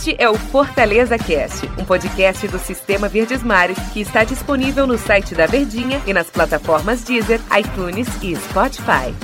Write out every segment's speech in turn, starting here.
Este é o Fortaleza Cast, um podcast do Sistema Verdes Mares que está disponível no site da Verdinha e nas plataformas Deezer, iTunes e Spotify.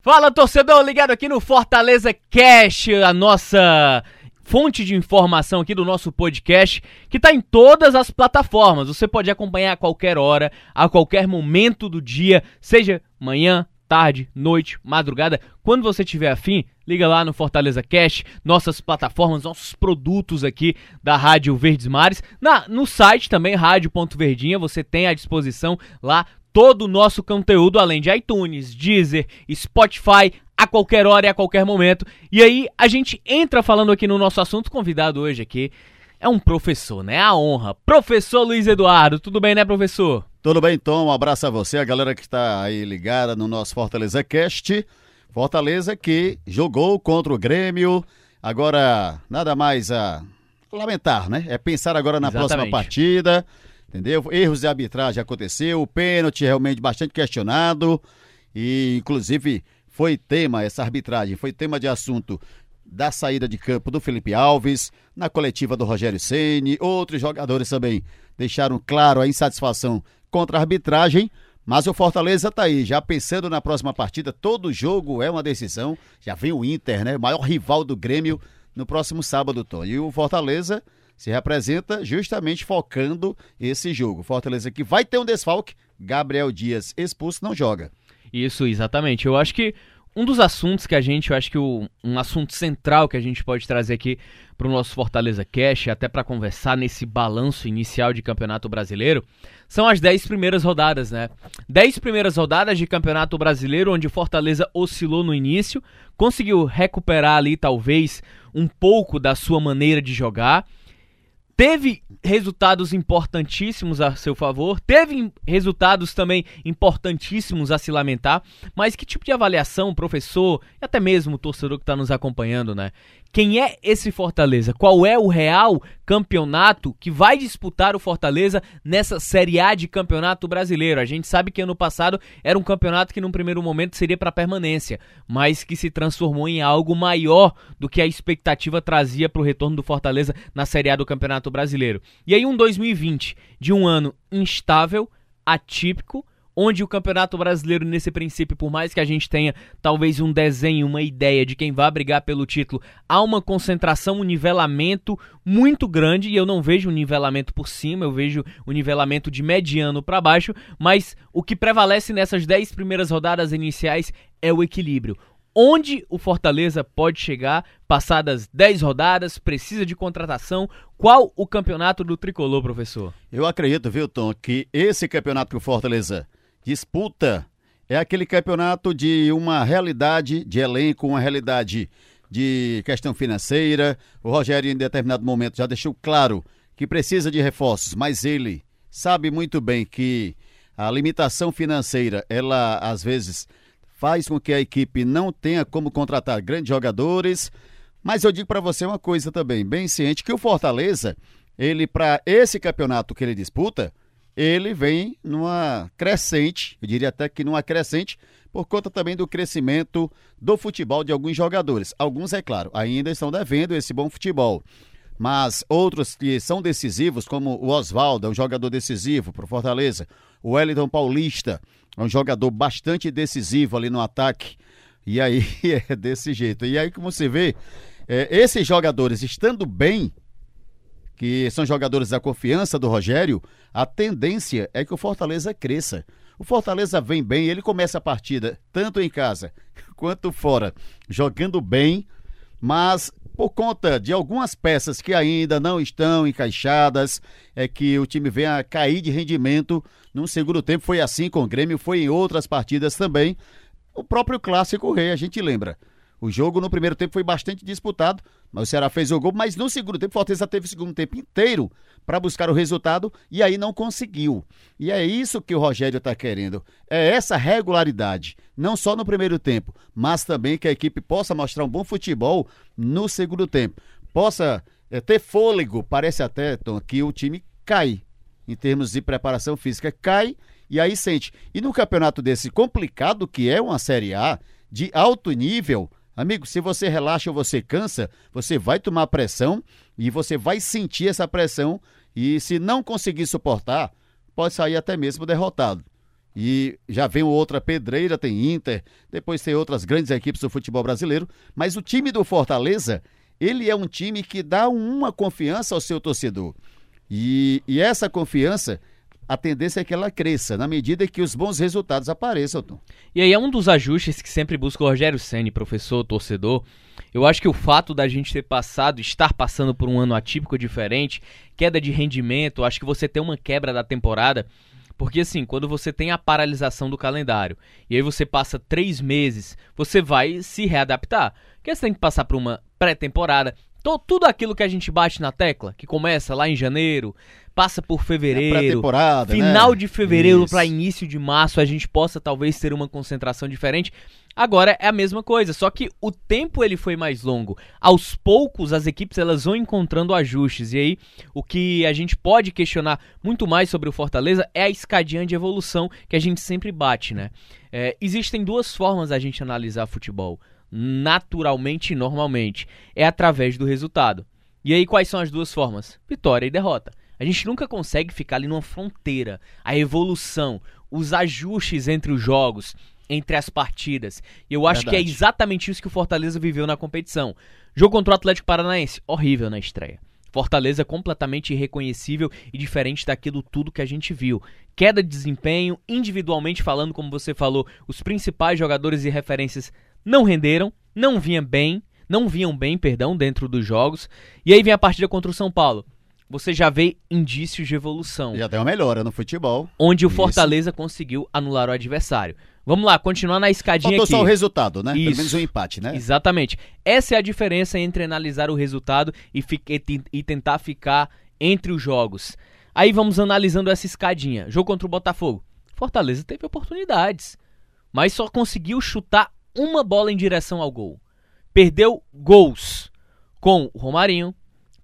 Fala torcedor, ligado aqui no Fortaleza Cast, a nossa fonte de informação aqui do nosso podcast, que está em todas as plataformas. Você pode acompanhar a qualquer hora, a qualquer momento do dia, seja manhã, tarde, noite, madrugada, quando você tiver afim, liga lá no Fortaleza Cash, nossas plataformas, nossos produtos aqui da Rádio Verdes Mares. Na, no site também, rádio.verdinha, você tem à disposição lá todo o nosso conteúdo, além de iTunes, Deezer, Spotify, a qualquer hora e a qualquer momento. E aí a gente entra falando aqui no nosso assunto convidado hoje aqui. É um professor, né? A honra. Professor Luiz Eduardo, tudo bem, né, professor? Tudo bem, Tom? Um abraço a você, a galera que está aí ligada no nosso Fortaleza Cast. Fortaleza que jogou contra o Grêmio. Agora, nada mais a lamentar, né? É pensar agora na Exatamente. próxima partida. Entendeu? Erros de arbitragem aconteceu, o pênalti realmente bastante questionado. E, inclusive, foi tema, essa arbitragem, foi tema de assunto da saída de campo do Felipe Alves, na coletiva do Rogério Ceni, outros jogadores também deixaram claro a insatisfação contra a arbitragem, mas o Fortaleza tá aí, já pensando na próxima partida, todo jogo é uma decisão. Já vem o Inter, né? O maior rival do Grêmio no próximo sábado, Tom. E o Fortaleza se representa justamente focando esse jogo. Fortaleza que vai ter um desfalque, Gabriel Dias expulso não joga. Isso, exatamente. Eu acho que um dos assuntos que a gente, eu acho que o, um assunto central que a gente pode trazer aqui para o nosso Fortaleza Cash, até para conversar nesse balanço inicial de Campeonato Brasileiro, são as 10 primeiras rodadas, né? 10 primeiras rodadas de Campeonato Brasileiro, onde o Fortaleza oscilou no início, conseguiu recuperar ali talvez um pouco da sua maneira de jogar teve resultados importantíssimos a seu favor, teve resultados também importantíssimos a se lamentar, mas que tipo de avaliação professor e até mesmo o torcedor que está nos acompanhando, né? Quem é esse Fortaleza? Qual é o real campeonato que vai disputar o Fortaleza nessa Série A de Campeonato Brasileiro? A gente sabe que ano passado era um campeonato que num primeiro momento seria para permanência, mas que se transformou em algo maior do que a expectativa trazia para o retorno do Fortaleza na Série A do Campeonato Brasileiro. E aí um 2020 de um ano instável, atípico, onde o Campeonato Brasileiro, nesse princípio, por mais que a gente tenha talvez um desenho, uma ideia de quem vai brigar pelo título, há uma concentração, um nivelamento muito grande, e eu não vejo um nivelamento por cima, eu vejo um nivelamento de mediano para baixo, mas o que prevalece nessas 10 primeiras rodadas iniciais é o equilíbrio onde o Fortaleza pode chegar passadas 10 rodadas, precisa de contratação. Qual o campeonato do tricolor, professor? Eu acredito, viu, Tom, que esse campeonato que o Fortaleza disputa é aquele campeonato de uma realidade de elenco, uma realidade de questão financeira. O Rogério, em determinado momento, já deixou claro que precisa de reforços, mas ele sabe muito bem que a limitação financeira, ela às vezes faz com que a equipe não tenha como contratar grandes jogadores. Mas eu digo para você uma coisa também, bem ciente, que o Fortaleza, ele para esse campeonato que ele disputa, ele vem numa crescente, eu diria até que numa crescente, por conta também do crescimento do futebol de alguns jogadores. Alguns, é claro, ainda estão devendo esse bom futebol. Mas outros que são decisivos, como o Oswaldo, é um jogador decisivo para o Fortaleza. O Wellington Paulista, é um jogador bastante decisivo ali no ataque. E aí é desse jeito. E aí, como você vê, é, esses jogadores estando bem, que são jogadores da confiança do Rogério, a tendência é que o Fortaleza cresça. O Fortaleza vem bem, ele começa a partida tanto em casa quanto fora, jogando bem, mas por conta de algumas peças que ainda não estão encaixadas, é que o time vem a cair de rendimento. No segundo tempo foi assim com o Grêmio, foi em outras partidas também. O próprio clássico rei, a gente lembra. O jogo no primeiro tempo foi bastante disputado, mas o Ceará fez o gol, mas no segundo tempo Fortaleza teve o segundo tempo inteiro para buscar o resultado e aí não conseguiu. E é isso que o Rogério está querendo. É essa regularidade, não só no primeiro tempo, mas também que a equipe possa mostrar um bom futebol no segundo tempo. Possa é, ter fôlego, parece até, Tom, que o time cai em termos de preparação física, cai e aí sente. E no campeonato desse complicado que é uma Série A, de alto nível, Amigo, se você relaxa ou você cansa, você vai tomar pressão e você vai sentir essa pressão e se não conseguir suportar, pode sair até mesmo derrotado. E já vem outra pedreira, tem Inter, depois tem outras grandes equipes do futebol brasileiro, mas o time do Fortaleza, ele é um time que dá uma confiança ao seu torcedor. E, e essa confiança a tendência é que ela cresça na medida que os bons resultados apareçam. Tom. E aí é um dos ajustes que sempre busca o Rogério Ceni, professor, torcedor. Eu acho que o fato da gente ter passado, estar passando por um ano atípico diferente, queda de rendimento, acho que você tem uma quebra da temporada, porque assim, quando você tem a paralisação do calendário e aí você passa três meses, você vai se readaptar. Porque você tem que passar por uma pré-temporada, tudo aquilo que a gente bate na tecla, que começa lá em janeiro, passa por fevereiro, é final né? de fevereiro para início de março, a gente possa talvez ter uma concentração diferente. Agora é a mesma coisa, só que o tempo ele foi mais longo. Aos poucos as equipes elas vão encontrando ajustes e aí o que a gente pode questionar muito mais sobre o Fortaleza é a escadinha de evolução que a gente sempre bate, né? É, existem duas formas a gente analisar futebol, naturalmente e normalmente, é através do resultado. E aí quais são as duas formas? Vitória e derrota. A gente nunca consegue ficar ali numa fronteira. A evolução, os ajustes entre os jogos, entre as partidas. E eu acho Verdade. que é exatamente isso que o Fortaleza viveu na competição. Jogo contra o Atlético Paranaense, horrível na estreia. Fortaleza completamente irreconhecível e diferente daquilo tudo que a gente viu. Queda de desempenho, individualmente falando, como você falou, os principais jogadores e referências não renderam, não vinham bem, não vinham bem, perdão, dentro dos jogos. E aí vem a partida contra o São Paulo você já vê indícios de evolução. Já tem uma melhora no futebol. Onde o Isso. Fortaleza conseguiu anular o adversário. Vamos lá, continuar na escadinha Faltou aqui. só o resultado, né? Isso. Pelo menos um empate, né? Exatamente. Essa é a diferença entre analisar o resultado e, e tentar ficar entre os jogos. Aí vamos analisando essa escadinha. Jogo contra o Botafogo. Fortaleza teve oportunidades, mas só conseguiu chutar uma bola em direção ao gol. Perdeu gols com o Romarinho,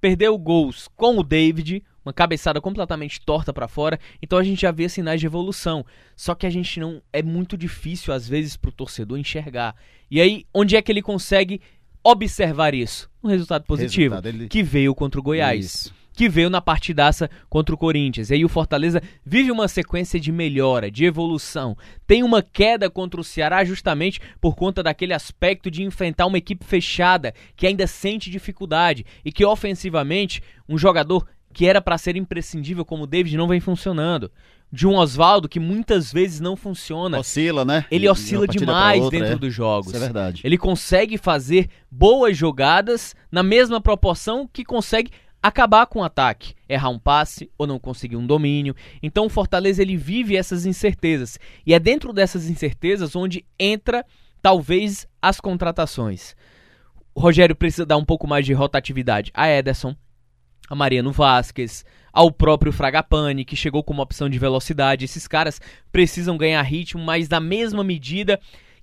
perdeu gols com o David, uma cabeçada completamente torta para fora, então a gente já vê sinais de evolução. Só que a gente não é muito difícil às vezes pro torcedor enxergar. E aí, onde é que ele consegue observar isso? Um resultado positivo, resultado, ele... que veio contra o Goiás. Isso que veio na partidaça contra o Corinthians. E aí o Fortaleza vive uma sequência de melhora, de evolução. Tem uma queda contra o Ceará justamente por conta daquele aspecto de enfrentar uma equipe fechada que ainda sente dificuldade e que ofensivamente um jogador que era para ser imprescindível como o David não vem funcionando. De um Oswaldo que muitas vezes não funciona. Oscila, né? Ele oscila demais outra, dentro é. dos jogos. Isso é verdade. Ele consegue fazer boas jogadas na mesma proporção que consegue acabar com o ataque, errar um passe ou não conseguir um domínio. Então o Fortaleza ele vive essas incertezas e é dentro dessas incertezas onde entra talvez as contratações. O Rogério precisa dar um pouco mais de rotatividade a Ederson, a Mariano Vasquez, ao próprio Fragapane, que chegou com uma opção de velocidade. Esses caras precisam ganhar ritmo, mas da mesma medida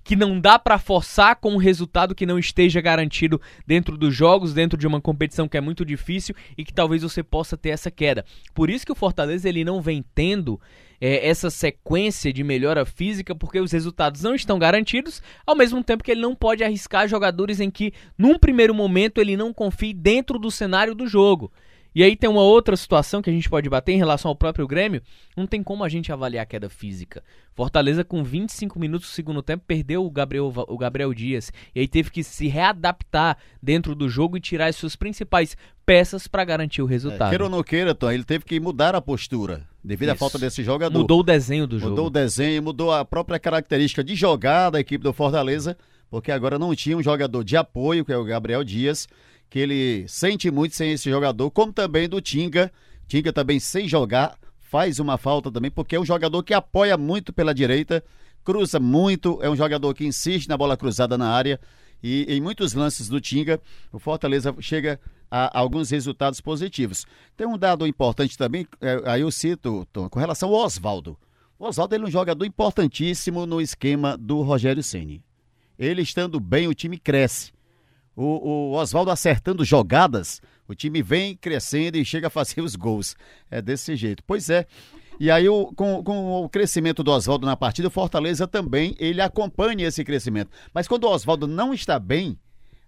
que não dá para forçar com um resultado que não esteja garantido dentro dos jogos, dentro de uma competição que é muito difícil e que talvez você possa ter essa queda. Por isso que o Fortaleza ele não vem tendo é, essa sequência de melhora física, porque os resultados não estão garantidos, ao mesmo tempo que ele não pode arriscar jogadores em que, num primeiro momento, ele não confie dentro do cenário do jogo. E aí tem uma outra situação que a gente pode bater em relação ao próprio Grêmio. Não tem como a gente avaliar a queda física. Fortaleza, com 25 minutos do segundo tempo, perdeu o Gabriel, o Gabriel Dias. E aí teve que se readaptar dentro do jogo e tirar as suas principais peças para garantir o resultado. É, queira ou não queira, Tom, ele teve que mudar a postura devido Isso. à falta desse jogador. Mudou o desenho do jogo. Mudou o desenho, mudou a própria característica de jogar da equipe do Fortaleza, porque agora não tinha um jogador de apoio, que é o Gabriel Dias que ele sente muito sem esse jogador, como também do Tinga. Tinga também sem jogar, faz uma falta também, porque é um jogador que apoia muito pela direita, cruza muito, é um jogador que insiste na bola cruzada na área. E em muitos lances do Tinga, o Fortaleza chega a alguns resultados positivos. Tem um dado importante também, é, aí eu cito, Tom, com relação ao Oswaldo. O Oswaldo é um jogador importantíssimo no esquema do Rogério Ceni. Ele estando bem, o time cresce o, o Oswaldo acertando jogadas, o time vem crescendo e chega a fazer os gols. É desse jeito. Pois é. E aí, o, com, com o crescimento do Oswaldo na partida, o Fortaleza também ele acompanha esse crescimento. Mas quando o Oswaldo não está bem,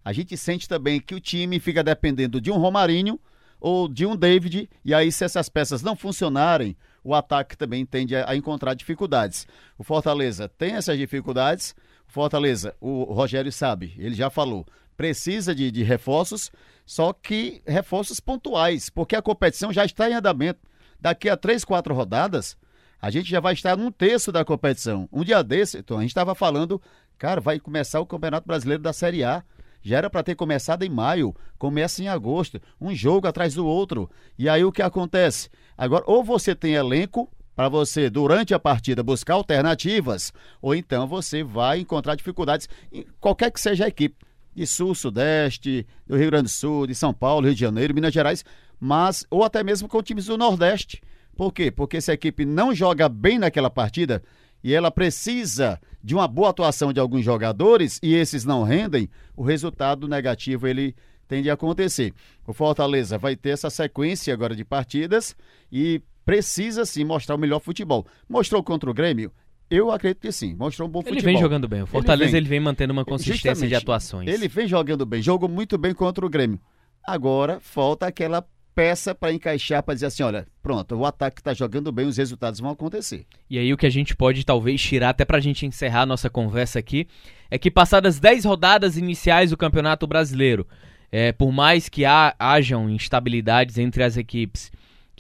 a gente sente também que o time fica dependendo de um Romarinho ou de um David, e aí se essas peças não funcionarem, o ataque também tende a, a encontrar dificuldades. O Fortaleza tem essas dificuldades, Fortaleza, o Rogério sabe, ele já falou, precisa de, de reforços, só que reforços pontuais, porque a competição já está em andamento. Daqui a três, quatro rodadas, a gente já vai estar num terço da competição. Um dia desse, então, a gente estava falando, cara, vai começar o Campeonato Brasileiro da Série A. Já era para ter começado em maio, começa em agosto, um jogo atrás do outro. E aí o que acontece? Agora, ou você tem elenco para você, durante a partida, buscar alternativas, ou então você vai encontrar dificuldades em qualquer que seja a equipe. De Sul, Sudeste, do Rio Grande do Sul, de São Paulo, Rio de Janeiro, Minas Gerais, mas, ou até mesmo com times do Nordeste. Por quê? Porque se a equipe não joga bem naquela partida, e ela precisa de uma boa atuação de alguns jogadores e esses não rendem, o resultado negativo ele tende a acontecer. O Fortaleza vai ter essa sequência agora de partidas e precisa sim mostrar o melhor futebol. Mostrou contra o Grêmio? Eu acredito que sim, mostrou um bom ele futebol. Ele vem jogando bem. O Fortaleza ele vem, ele vem mantendo uma consistência de atuações. Ele vem jogando bem, jogou muito bem contra o Grêmio. Agora falta aquela peça para encaixar, para dizer assim, olha, pronto, o ataque está jogando bem, os resultados vão acontecer. E aí o que a gente pode talvez tirar, até para a gente encerrar a nossa conversa aqui, é que passadas 10 rodadas iniciais do Campeonato Brasileiro, é, por mais que ha, hajam instabilidades entre as equipes,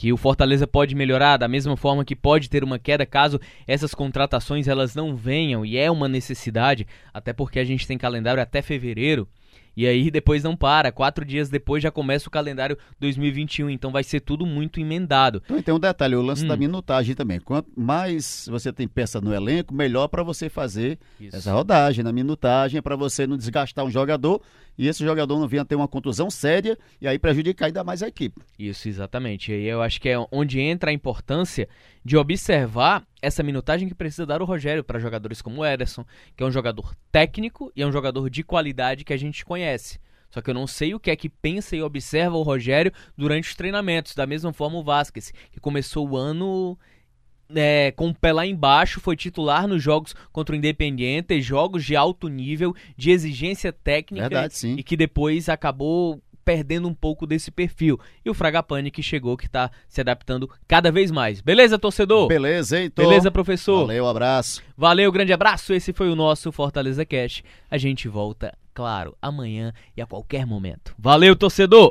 que o Fortaleza pode melhorar da mesma forma que pode ter uma queda caso essas contratações elas não venham e é uma necessidade, até porque a gente tem calendário até fevereiro. E aí depois não para, quatro dias depois já começa o calendário 2021, então vai ser tudo muito emendado. Então tem um detalhe, o lance hum. da minutagem também. Quanto mais você tem peça no elenco, melhor para você fazer Isso. essa rodagem, na minutagem, para você não desgastar um jogador e esse jogador não venha ter uma contusão séria e aí prejudicar ainda mais a equipe. Isso, exatamente. E eu acho que é onde entra a importância de observar essa minutagem que precisa dar o Rogério para jogadores como o Ederson, que é um jogador técnico e é um jogador de qualidade que a gente conhece. Só que eu não sei o que é que pensa e observa o Rogério durante os treinamentos. Da mesma forma o Vasquez, que começou o ano é, com o pé lá embaixo, foi titular nos jogos contra o Independiente, jogos de alto nível, de exigência técnica Verdade, sim. e que depois acabou perdendo um pouco desse perfil. E o Fragapane que chegou, que está se adaptando cada vez mais. Beleza, torcedor? Beleza, Heitor. Beleza, professor? Valeu, abraço. Valeu, grande abraço. Esse foi o nosso Fortaleza Cash. A gente volta, claro, amanhã e a qualquer momento. Valeu, torcedor!